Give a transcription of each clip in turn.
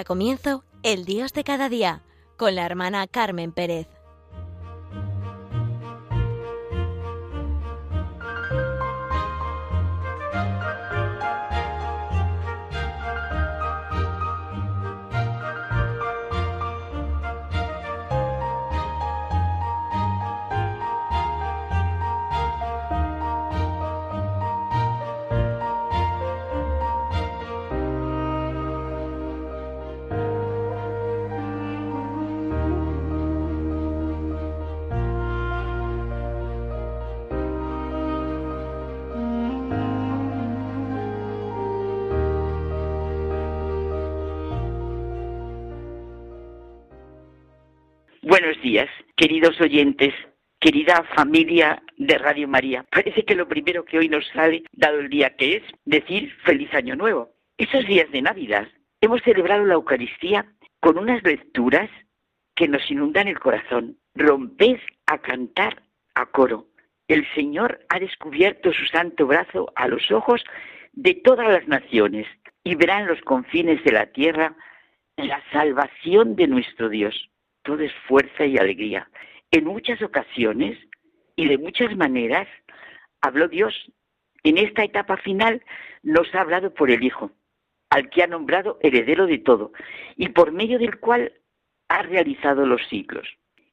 Da comienzo el Dios de cada día con la hermana Carmen Pérez. Buenos días, queridos oyentes, querida familia de Radio María. Parece que lo primero que hoy nos sale, dado el día que es, decir feliz año nuevo. Esos días de Navidad hemos celebrado la Eucaristía con unas lecturas que nos inundan el corazón. Romped a cantar a coro. El Señor ha descubierto su santo brazo a los ojos de todas las naciones y verán los confines de la tierra la salvación de nuestro Dios todo es fuerza y alegría. En muchas ocasiones y de muchas maneras habló Dios. En esta etapa final nos ha hablado por el Hijo, al que ha nombrado heredero de todo y por medio del cual ha realizado los siglos.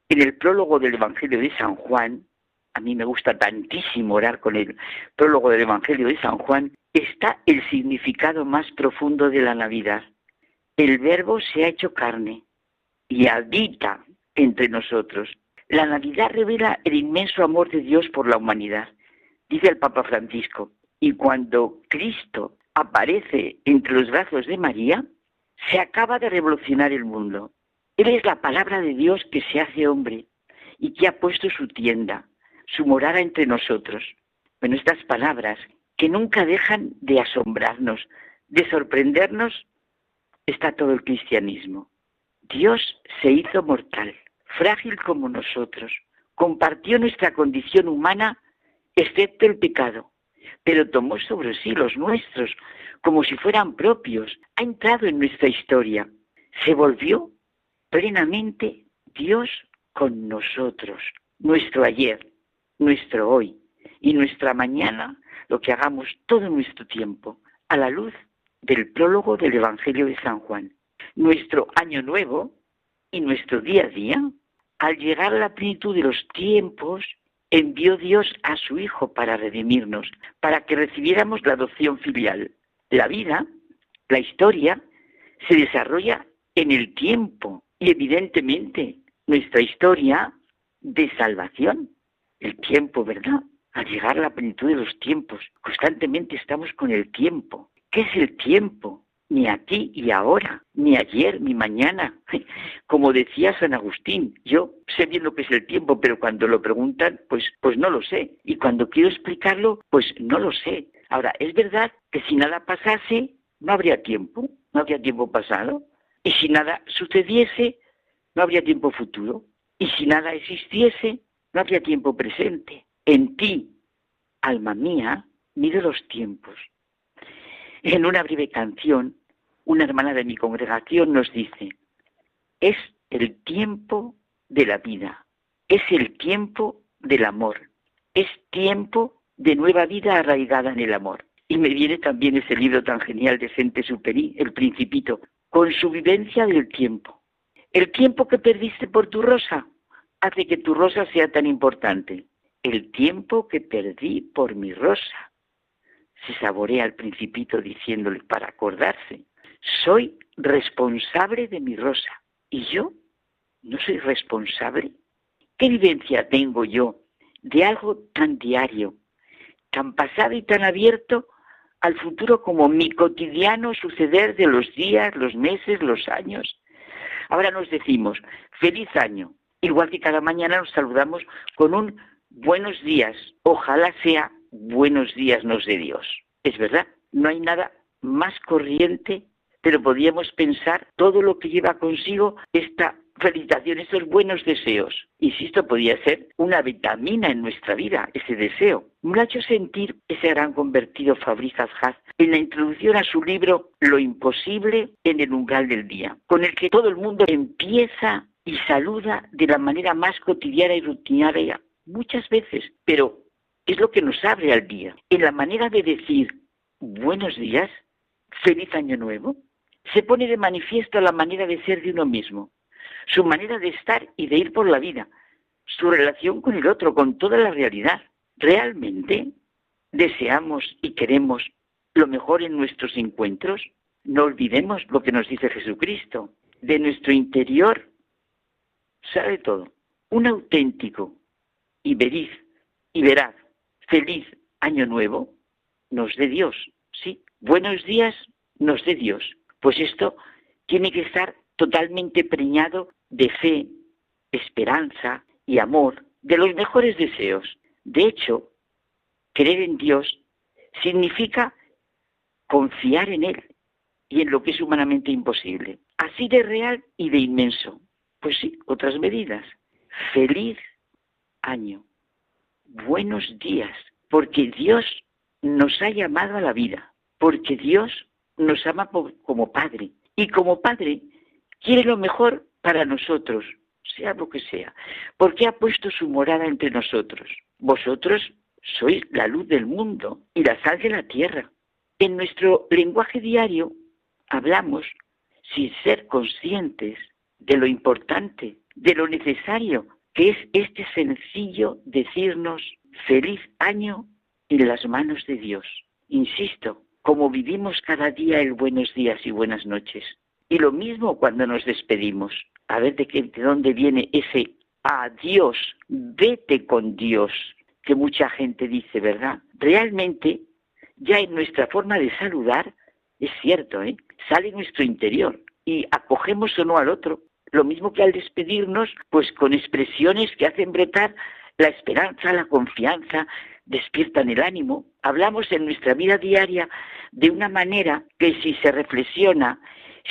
En el prólogo del Evangelio de San Juan, a mí me gusta tantísimo orar con el prólogo del Evangelio de San Juan, está el significado más profundo de la Navidad. El verbo se ha hecho carne y habita entre nosotros. La Navidad revela el inmenso amor de Dios por la humanidad, dice el Papa Francisco. Y cuando Cristo aparece entre los brazos de María, se acaba de revolucionar el mundo. Él es la palabra de Dios que se hace hombre y que ha puesto su tienda, su morada entre nosotros. Bueno, estas palabras que nunca dejan de asombrarnos, de sorprendernos, está todo el cristianismo. Dios se hizo mortal, frágil como nosotros, compartió nuestra condición humana excepto el pecado, pero tomó sobre sí los nuestros como si fueran propios, ha entrado en nuestra historia, se volvió plenamente Dios con nosotros, nuestro ayer, nuestro hoy y nuestra mañana, lo que hagamos todo nuestro tiempo, a la luz del prólogo del Evangelio de San Juan nuestro año nuevo y nuestro día a día, al llegar a la plenitud de los tiempos, envió Dios a su Hijo para redimirnos, para que recibiéramos la adopción filial. La vida, la historia, se desarrolla en el tiempo y evidentemente nuestra historia de salvación, el tiempo, ¿verdad? Al llegar a la plenitud de los tiempos, constantemente estamos con el tiempo. ¿Qué es el tiempo? Ni aquí y ahora, ni ayer ni mañana. Como decía San Agustín, yo sé bien lo que es el tiempo, pero cuando lo preguntan, pues, pues no lo sé. Y cuando quiero explicarlo, pues no lo sé. Ahora, es verdad que si nada pasase, no habría tiempo, no habría tiempo pasado. Y si nada sucediese, no habría tiempo futuro. Y si nada existiese, no habría tiempo presente. En ti, alma mía, miro los tiempos en una breve canción, una hermana de mi congregación nos dice, es el tiempo de la vida, es el tiempo del amor, es tiempo de nueva vida arraigada en el amor. Y me viene también ese libro tan genial de Sente Superi, El Principito, con su vivencia del tiempo. El tiempo que perdiste por tu rosa hace que tu rosa sea tan importante. El tiempo que perdí por mi rosa se saborea al principito diciéndole para acordarse, soy responsable de mi rosa. ¿Y yo? ¿No soy responsable? ¿Qué vivencia tengo yo de algo tan diario, tan pasado y tan abierto al futuro como mi cotidiano suceder de los días, los meses, los años? Ahora nos decimos, feliz año, igual que cada mañana nos saludamos con un buenos días, ojalá sea buenos días nos de Dios. Es verdad, no hay nada más corriente, pero podríamos pensar todo lo que lleva consigo esta felicitaciones, esos buenos deseos. Insisto, podía ser una vitamina en nuestra vida, ese deseo. Me ha hecho sentir ese gran convertido Fabrizio Haas en la introducción a su libro Lo imposible en el umbral del día, con el que todo el mundo empieza y saluda de la manera más cotidiana y rutinaria, muchas veces, pero es lo que nos abre al día. En la manera de decir buenos días, feliz año nuevo, se pone de manifiesto la manera de ser de uno mismo su manera de estar y de ir por la vida, su relación con el otro, con toda la realidad. ¿Realmente deseamos y queremos lo mejor en nuestros encuentros? No olvidemos lo que nos dice Jesucristo. De nuestro interior sale todo. Un auténtico y veraz y veraz, feliz año nuevo nos dé Dios. Sí, buenos días nos dé Dios. Pues esto tiene que estar totalmente preñado de fe, esperanza y amor, de los mejores deseos. De hecho, creer en Dios significa confiar en Él y en lo que es humanamente imposible. Así de real y de inmenso. Pues sí, otras medidas. Feliz año. Buenos días. Porque Dios nos ha llamado a la vida. Porque Dios nos ama como Padre. Y como Padre quiere lo mejor para nosotros, sea lo que sea, porque ha puesto su morada entre nosotros. Vosotros sois la luz del mundo y la sal de la tierra. En nuestro lenguaje diario hablamos sin ser conscientes de lo importante, de lo necesario que es este sencillo decirnos feliz año en las manos de Dios. Insisto, como vivimos cada día el buenos días y buenas noches. Y lo mismo cuando nos despedimos a ver de, qué, de dónde viene ese adiós, vete con Dios, que mucha gente dice, ¿verdad? Realmente, ya en nuestra forma de saludar, es cierto, ¿eh? sale nuestro interior y acogemos o no al otro. Lo mismo que al despedirnos, pues con expresiones que hacen bretar la esperanza, la confianza, despiertan el ánimo. Hablamos en nuestra vida diaria de una manera que si se reflexiona,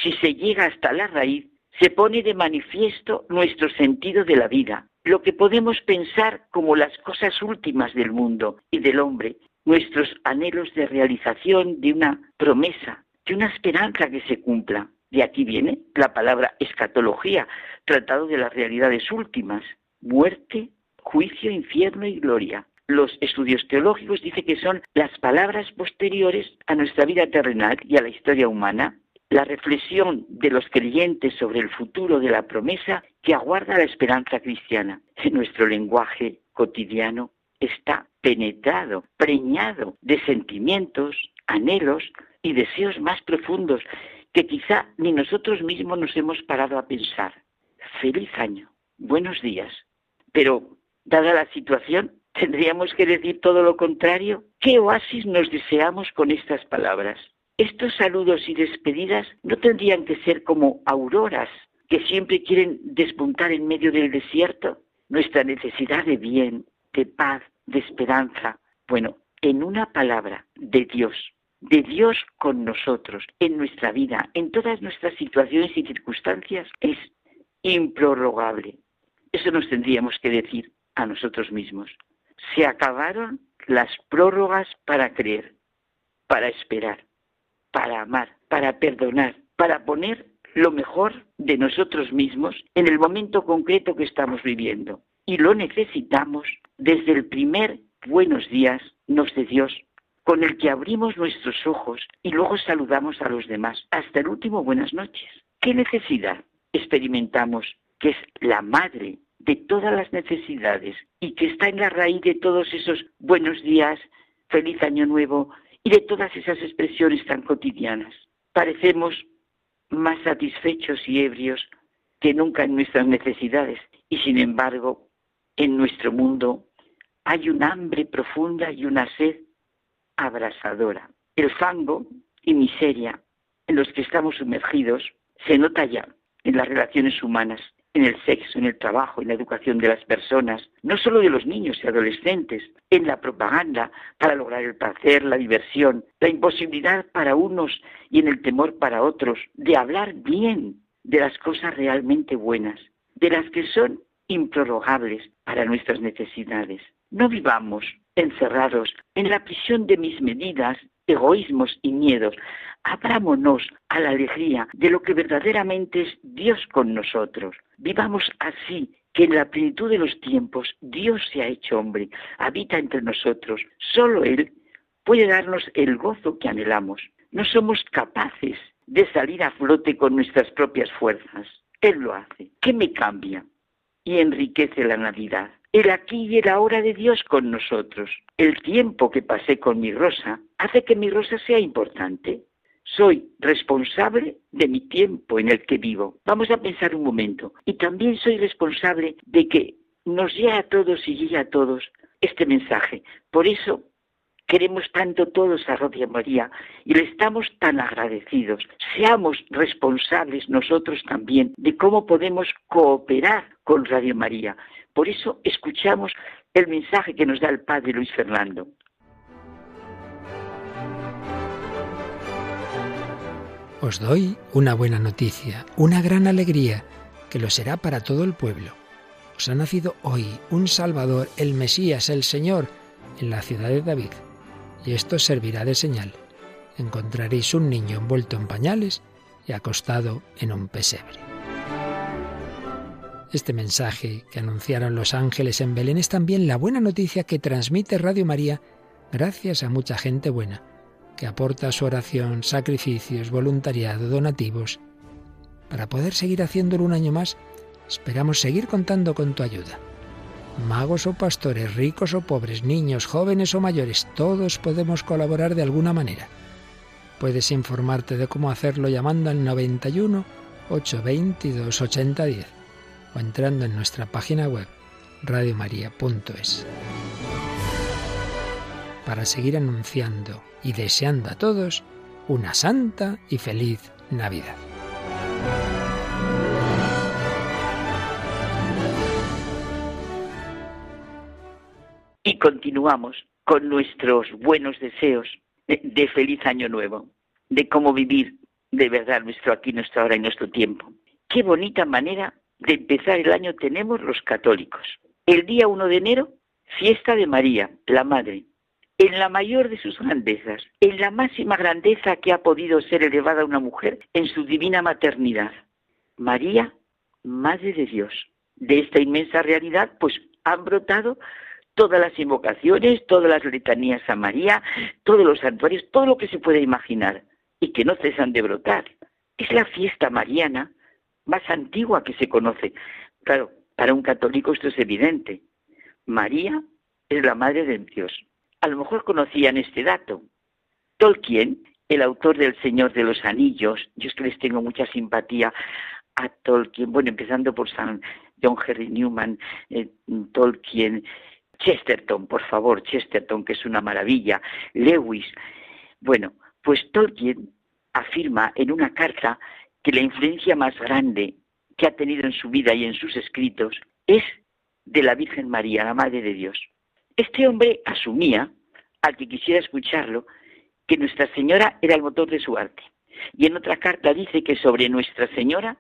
si se llega hasta la raíz, se pone de manifiesto nuestro sentido de la vida, lo que podemos pensar como las cosas últimas del mundo y del hombre, nuestros anhelos de realización de una promesa, de una esperanza que se cumpla. De aquí viene la palabra escatología, tratado de las realidades últimas, muerte, juicio, infierno y gloria. Los estudios teológicos dicen que son las palabras posteriores a nuestra vida terrenal y a la historia humana, la reflexión de los creyentes sobre el futuro de la promesa que aguarda la esperanza cristiana. Nuestro lenguaje cotidiano está penetrado, preñado de sentimientos, anhelos y deseos más profundos que quizá ni nosotros mismos nos hemos parado a pensar. Feliz año, buenos días. Pero, dada la situación, tendríamos que decir todo lo contrario. ¿Qué oasis nos deseamos con estas palabras? Estos saludos y despedidas no tendrían que ser como auroras que siempre quieren despuntar en medio del desierto. Nuestra necesidad de bien, de paz, de esperanza. Bueno, en una palabra, de Dios, de Dios con nosotros, en nuestra vida, en todas nuestras situaciones y circunstancias, es improrrogable. Eso nos tendríamos que decir a nosotros mismos. Se acabaron las prórrogas para creer, para esperar para amar, para perdonar, para poner lo mejor de nosotros mismos en el momento concreto que estamos viviendo. Y lo necesitamos desde el primer buenos días nos de Dios, con el que abrimos nuestros ojos y luego saludamos a los demás, hasta el último buenas noches. ¿Qué necesidad experimentamos que es la madre de todas las necesidades y que está en la raíz de todos esos buenos días, feliz año nuevo, y de todas esas expresiones tan cotidianas. Parecemos más satisfechos y ebrios que nunca en nuestras necesidades y sin embargo en nuestro mundo hay un hambre profunda y una sed abrasadora. El fango y miseria en los que estamos sumergidos se nota ya en las relaciones humanas en el sexo, en el trabajo, en la educación de las personas, no solo de los niños y adolescentes, en la propaganda para lograr el placer, la diversión, la imposibilidad para unos y en el temor para otros de hablar bien de las cosas realmente buenas. de las que son improrrogables para nuestras necesidades. No vivamos encerrados en la prisión de mis medidas, egoísmos y miedos. Abrámonos a la alegría de lo que verdaderamente es Dios con nosotros. Vivamos así, que en la plenitud de los tiempos Dios se ha hecho hombre, habita entre nosotros. Solo Él puede darnos el gozo que anhelamos. No somos capaces de salir a flote con nuestras propias fuerzas. Él lo hace. ¿Qué me cambia? Y enriquece la Navidad. El aquí y el ahora de Dios con nosotros. El tiempo que pasé con mi rosa hace que mi rosa sea importante. Soy responsable de mi tiempo en el que vivo. Vamos a pensar un momento. Y también soy responsable de que nos llegue a todos y llegue a todos este mensaje. Por eso queremos tanto todos a Radio María y le estamos tan agradecidos. Seamos responsables nosotros también de cómo podemos cooperar con Radio María. Por eso escuchamos el mensaje que nos da el Padre Luis Fernando. Os doy una buena noticia, una gran alegría, que lo será para todo el pueblo. Os ha nacido hoy un Salvador, el Mesías, el Señor, en la ciudad de David y esto servirá de señal. Encontraréis un niño envuelto en pañales y acostado en un pesebre. Este mensaje que anunciaron los ángeles en Belén es también la buena noticia que transmite Radio María gracias a mucha gente buena, que aporta su oración, sacrificios, voluntariado, donativos. Para poder seguir haciéndolo un año más, esperamos seguir contando con tu ayuda magos o pastores, ricos o pobres, niños, jóvenes o mayores, todos podemos colaborar de alguna manera. Puedes informarte de cómo hacerlo llamando al 91 822 8010 entrando en nuestra página web radiomaria.es. Para seguir anunciando y deseando a todos una santa y feliz Navidad. Y continuamos con nuestros buenos deseos de, feliz año nuevo, de cómo vivir de verdad nuestro aquí, nuestra hora y nuestro tiempo. Qué bonita manera de empezar el año tenemos los católicos. El día 1 de enero, fiesta de María, la Madre, en la mayor de sus grandezas, en la máxima grandeza que ha podido ser elevada una mujer en su divina maternidad. María, Madre de Dios. De esta inmensa realidad, pues han brotado todas las invocaciones, todas las letanías a María, todos los santuarios, todo lo que se puede imaginar y que no cesan de brotar. Es la fiesta mariana más antigua que se conoce. Claro, para un católico esto es evidente. María es la madre de Dios. A lo mejor conocían este dato. Tolkien, el autor del Señor de los Anillos, yo es que les tengo mucha simpatía a Tolkien, bueno, empezando por San John Henry Newman, eh, Tolkien, Chesterton, por favor, Chesterton, que es una maravilla, Lewis. Bueno, pues Tolkien afirma en una carta que la influencia más grande que ha tenido en su vida y en sus escritos es de la Virgen María, la Madre de Dios. Este hombre asumía, al que quisiera escucharlo, que Nuestra Señora era el motor de su arte. Y en otra carta dice que sobre Nuestra Señora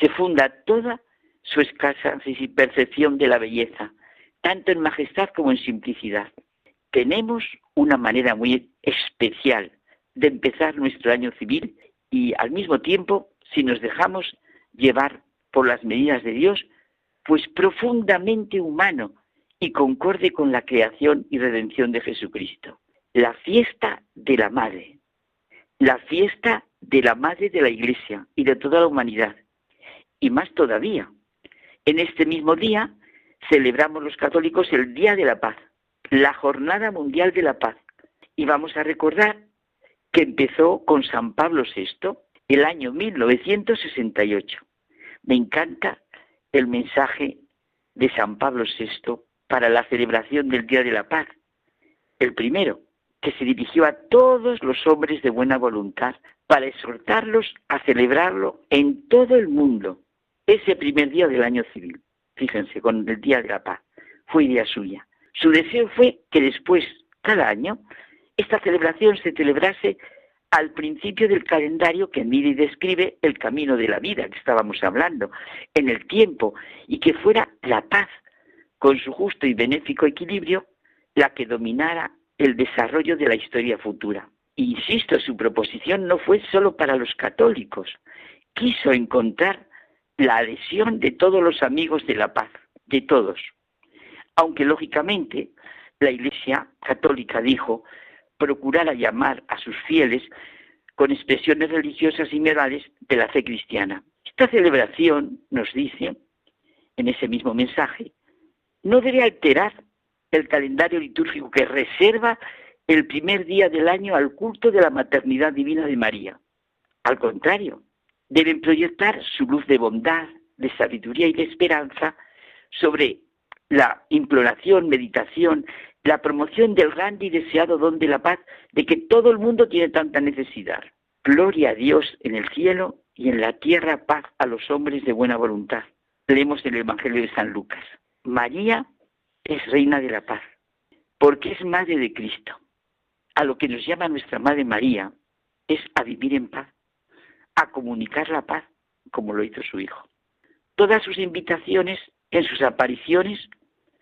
se funda toda su escasa percepción de la belleza, tanto en majestad como en simplicidad. Tenemos una manera muy especial de empezar nuestro año civil y al mismo tiempo, si nos dejamos llevar por las medidas de Dios, pues profundamente humano y concorde con la creación y redención de Jesucristo. La fiesta de la Madre, la fiesta de la Madre de la Iglesia y de toda la humanidad. Y más todavía, en este mismo día celebramos los católicos el Día de la Paz, la Jornada Mundial de la Paz. Y vamos a recordar que empezó con San Pablo VI el año 1968. Me encanta el mensaje de San Pablo VI para la celebración del Día de la Paz. El primero, que se dirigió a todos los hombres de buena voluntad para exhortarlos a celebrarlo en todo el mundo, ese primer día del año civil fíjense, con el Día de la Paz, fue idea suya. Su deseo fue que después, cada año, esta celebración se celebrase al principio del calendario que mide y describe el camino de la vida que estábamos hablando, en el tiempo, y que fuera la paz, con su justo y benéfico equilibrio, la que dominara el desarrollo de la historia futura. insisto, su proposición no fue solo para los católicos, quiso encontrar la adhesión de todos los amigos de la paz, de todos. Aunque lógicamente la Iglesia católica dijo procurar llamar a sus fieles con expresiones religiosas y morales de la fe cristiana. Esta celebración, nos dice en ese mismo mensaje, no debe alterar el calendario litúrgico que reserva el primer día del año al culto de la maternidad divina de María. Al contrario, deben proyectar su luz de bondad, de sabiduría y de esperanza sobre la imploración, meditación, la promoción del grande y deseado don de la paz, de que todo el mundo tiene tanta necesidad. Gloria a Dios en el cielo y en la tierra paz a los hombres de buena voluntad. Leemos el Evangelio de San Lucas. María es reina de la paz, porque es madre de Cristo. A lo que nos llama nuestra Madre María es a vivir en paz, a comunicar la paz, como lo hizo su Hijo. Todas sus invitaciones en sus apariciones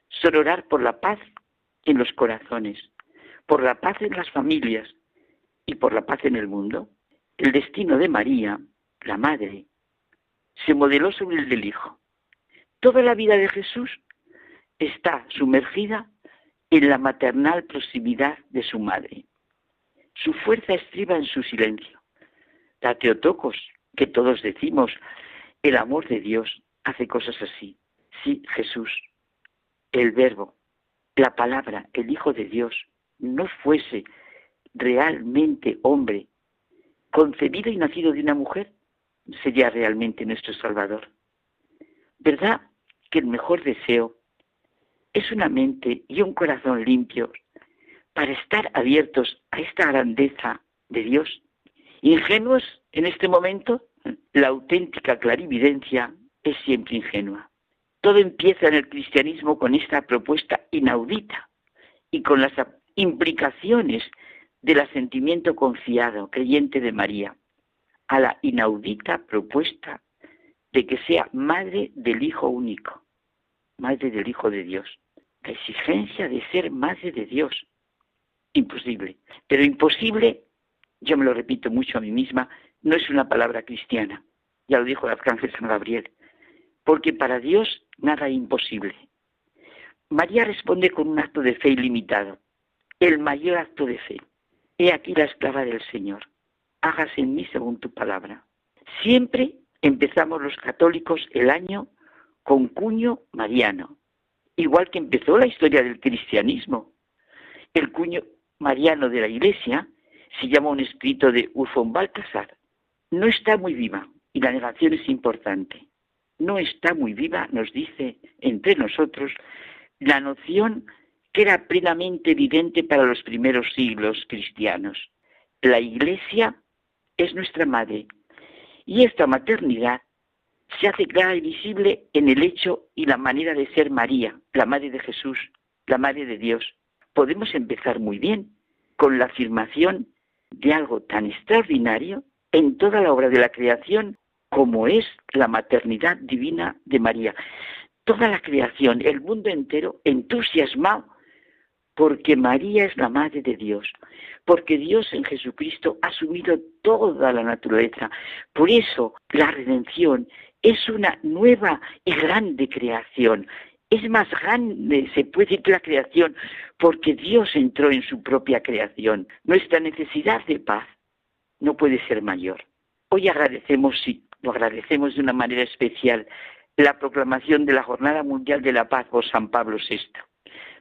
son orar por la paz en los corazones, por la paz en las familias y por la paz en el mundo. El destino de María, la Madre, se modeló sobre el del Hijo. Toda la vida de Jesús está sumergida en la maternal proximidad de su madre. Su fuerza estriba en su silencio. La Teotocos, que todos decimos, el amor de Dios hace cosas así. Sí, Jesús, el Verbo, la palabra, el Hijo de Dios, no fuese realmente hombre, concebido y nacido de una mujer, sería realmente nuestro Salvador. ¿Verdad que el mejor deseo es una mente y un corazón limpios para estar abiertos a esta grandeza de Dios? Ingenuos en este momento, la auténtica clarividencia es siempre ingenua. Todo empieza en el cristianismo con esta propuesta inaudita y con las implicaciones del asentimiento confiado, creyente de María, a la inaudita propuesta de que sea madre del Hijo único, madre del Hijo de Dios. La exigencia de ser madre de Dios. Imposible. Pero imposible, yo me lo repito mucho a mí misma, no es una palabra cristiana. Ya lo dijo el arcángel San Gabriel porque para Dios nada es imposible. María responde con un acto de fe ilimitado, el mayor acto de fe. He aquí la esclava del Señor, hágase en mí según tu palabra. Siempre empezamos los católicos el año con cuño mariano, igual que empezó la historia del cristianismo. El cuño mariano de la Iglesia se llama un escrito de Urfón Baltasar. No está muy viva y la negación es importante no está muy viva, nos dice entre nosotros, la noción que era plenamente evidente para los primeros siglos cristianos. La Iglesia es nuestra madre y esta maternidad se hace clara y visible en el hecho y la manera de ser María, la Madre de Jesús, la Madre de Dios. Podemos empezar muy bien con la afirmación de algo tan extraordinario en toda la obra de la creación como es la maternidad divina de María. Toda la creación, el mundo entero, entusiasmado porque María es la Madre de Dios, porque Dios en Jesucristo ha asumido toda la naturaleza. Por eso la redención es una nueva y grande creación. Es más grande, se puede decir, la creación, porque Dios entró en su propia creación. Nuestra necesidad de paz no puede ser mayor. Hoy agradecemos, sí, lo agradecemos de una manera especial, la proclamación de la Jornada Mundial de la Paz por San Pablo VI.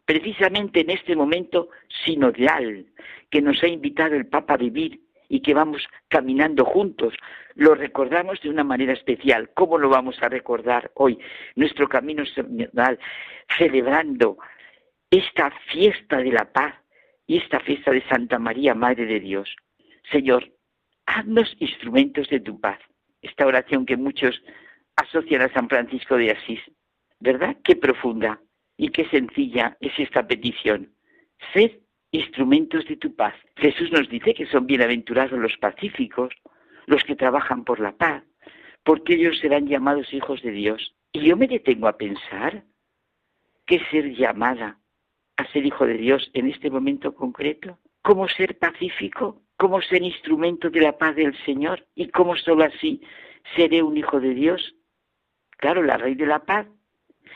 Precisamente en este momento sinodal que nos ha invitado el Papa a vivir y que vamos caminando juntos, lo recordamos de una manera especial. ¿Cómo lo vamos a recordar hoy? Nuestro camino sinodal, celebrando esta fiesta de la paz y esta fiesta de Santa María, Madre de Dios. Señor, haznos instrumentos de tu paz esta oración que muchos asocian a San Francisco de Asís. ¿Verdad? Qué profunda y qué sencilla es esta petición. Sed instrumentos de tu paz. Jesús nos dice que son bienaventurados los pacíficos, los que trabajan por la paz, porque ellos serán llamados hijos de Dios. Y yo me detengo a pensar que ser llamada a ser hijo de Dios en este momento concreto, cómo ser pacífico, cómo ser instrumento de la paz del Señor y cómo solo así seré un hijo de Dios. Claro, la raíz de la paz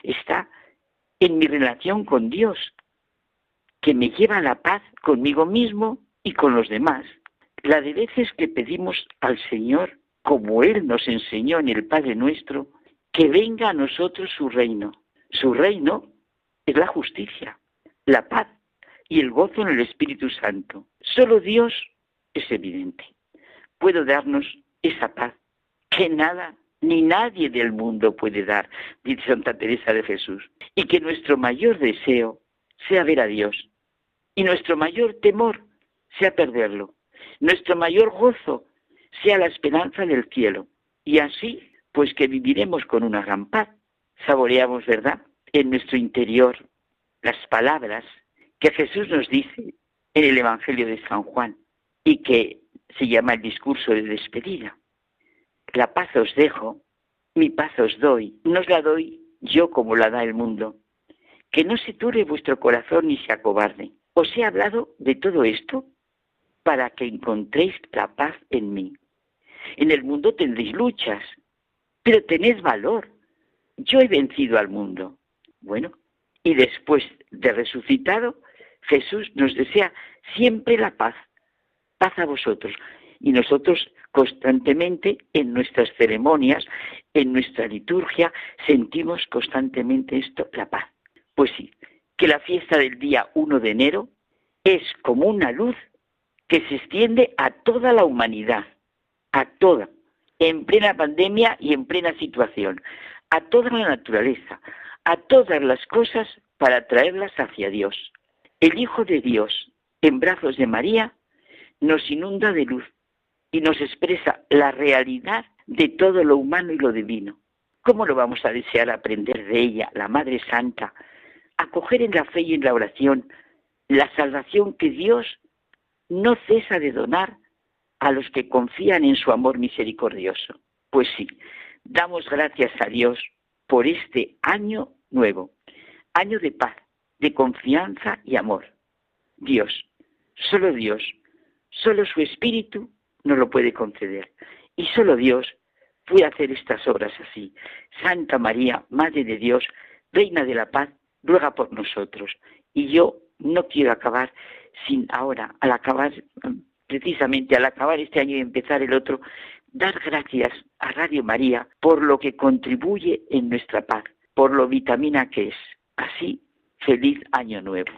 está en mi relación con Dios, que me lleva a la paz conmigo mismo y con los demás. La de veces que pedimos al Señor, como Él nos enseñó en el Padre nuestro, que venga a nosotros su reino. Su reino es la justicia, la paz y el gozo en el Espíritu Santo. Solo Dios es evidente. Puedo darnos esa paz que nada ni nadie del mundo puede dar, dice Santa Teresa de Jesús. Y que nuestro mayor deseo sea ver a Dios. Y nuestro mayor temor sea perderlo. Nuestro mayor gozo sea la esperanza del cielo. Y así, pues que viviremos con una gran paz. Saboreamos, ¿verdad?, en nuestro interior las palabras que Jesús nos dice en el Evangelio de San Juan y que se llama el discurso de despedida. La paz os dejo, mi paz os doy, no os la doy yo como la da el mundo. Que no se ture vuestro corazón ni se acobarde. Os he hablado de todo esto para que encontréis la paz en mí. En el mundo tendréis luchas, pero tened valor. Yo he vencido al mundo. Bueno, y después de resucitado, Jesús nos desea siempre la paz. Paz a vosotros. Y nosotros constantemente en nuestras ceremonias, en nuestra liturgia, sentimos constantemente esto, la paz. Pues sí, que la fiesta del día 1 de enero es como una luz que se extiende a toda la humanidad, a toda, en plena pandemia y en plena situación, a toda la naturaleza, a todas las cosas para traerlas hacia Dios. El Hijo de Dios, en brazos de María, nos inunda de luz y nos expresa la realidad de todo lo humano y lo divino. ¿Cómo lo vamos a desear aprender de ella, la Madre Santa, acoger en la fe y en la oración la salvación que Dios no cesa de donar a los que confían en su amor misericordioso? Pues sí, damos gracias a Dios por este año nuevo, año de paz, de confianza y amor. Dios, solo Dios, solo su Espíritu nos lo puede conceder. Y solo Dios puede hacer estas obras así. Santa María, Madre de Dios, Reina de la Paz, ruega por nosotros. Y yo no quiero acabar sin ahora, al acabar, precisamente al acabar este año y empezar el otro, dar gracias a Radio María por lo que contribuye en nuestra paz, por lo vitamina que es. Así, feliz año nuevo.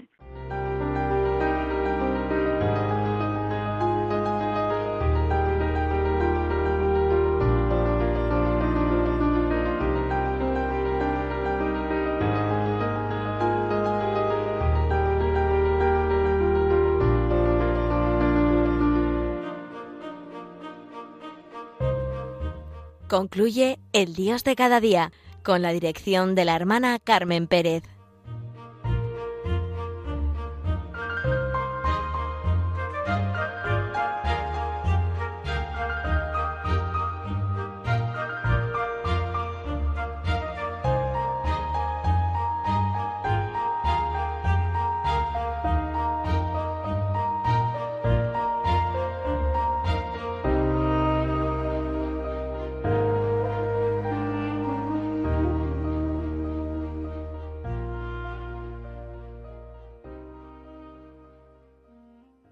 Concluye El Dios de cada día con la dirección de la hermana Carmen Pérez.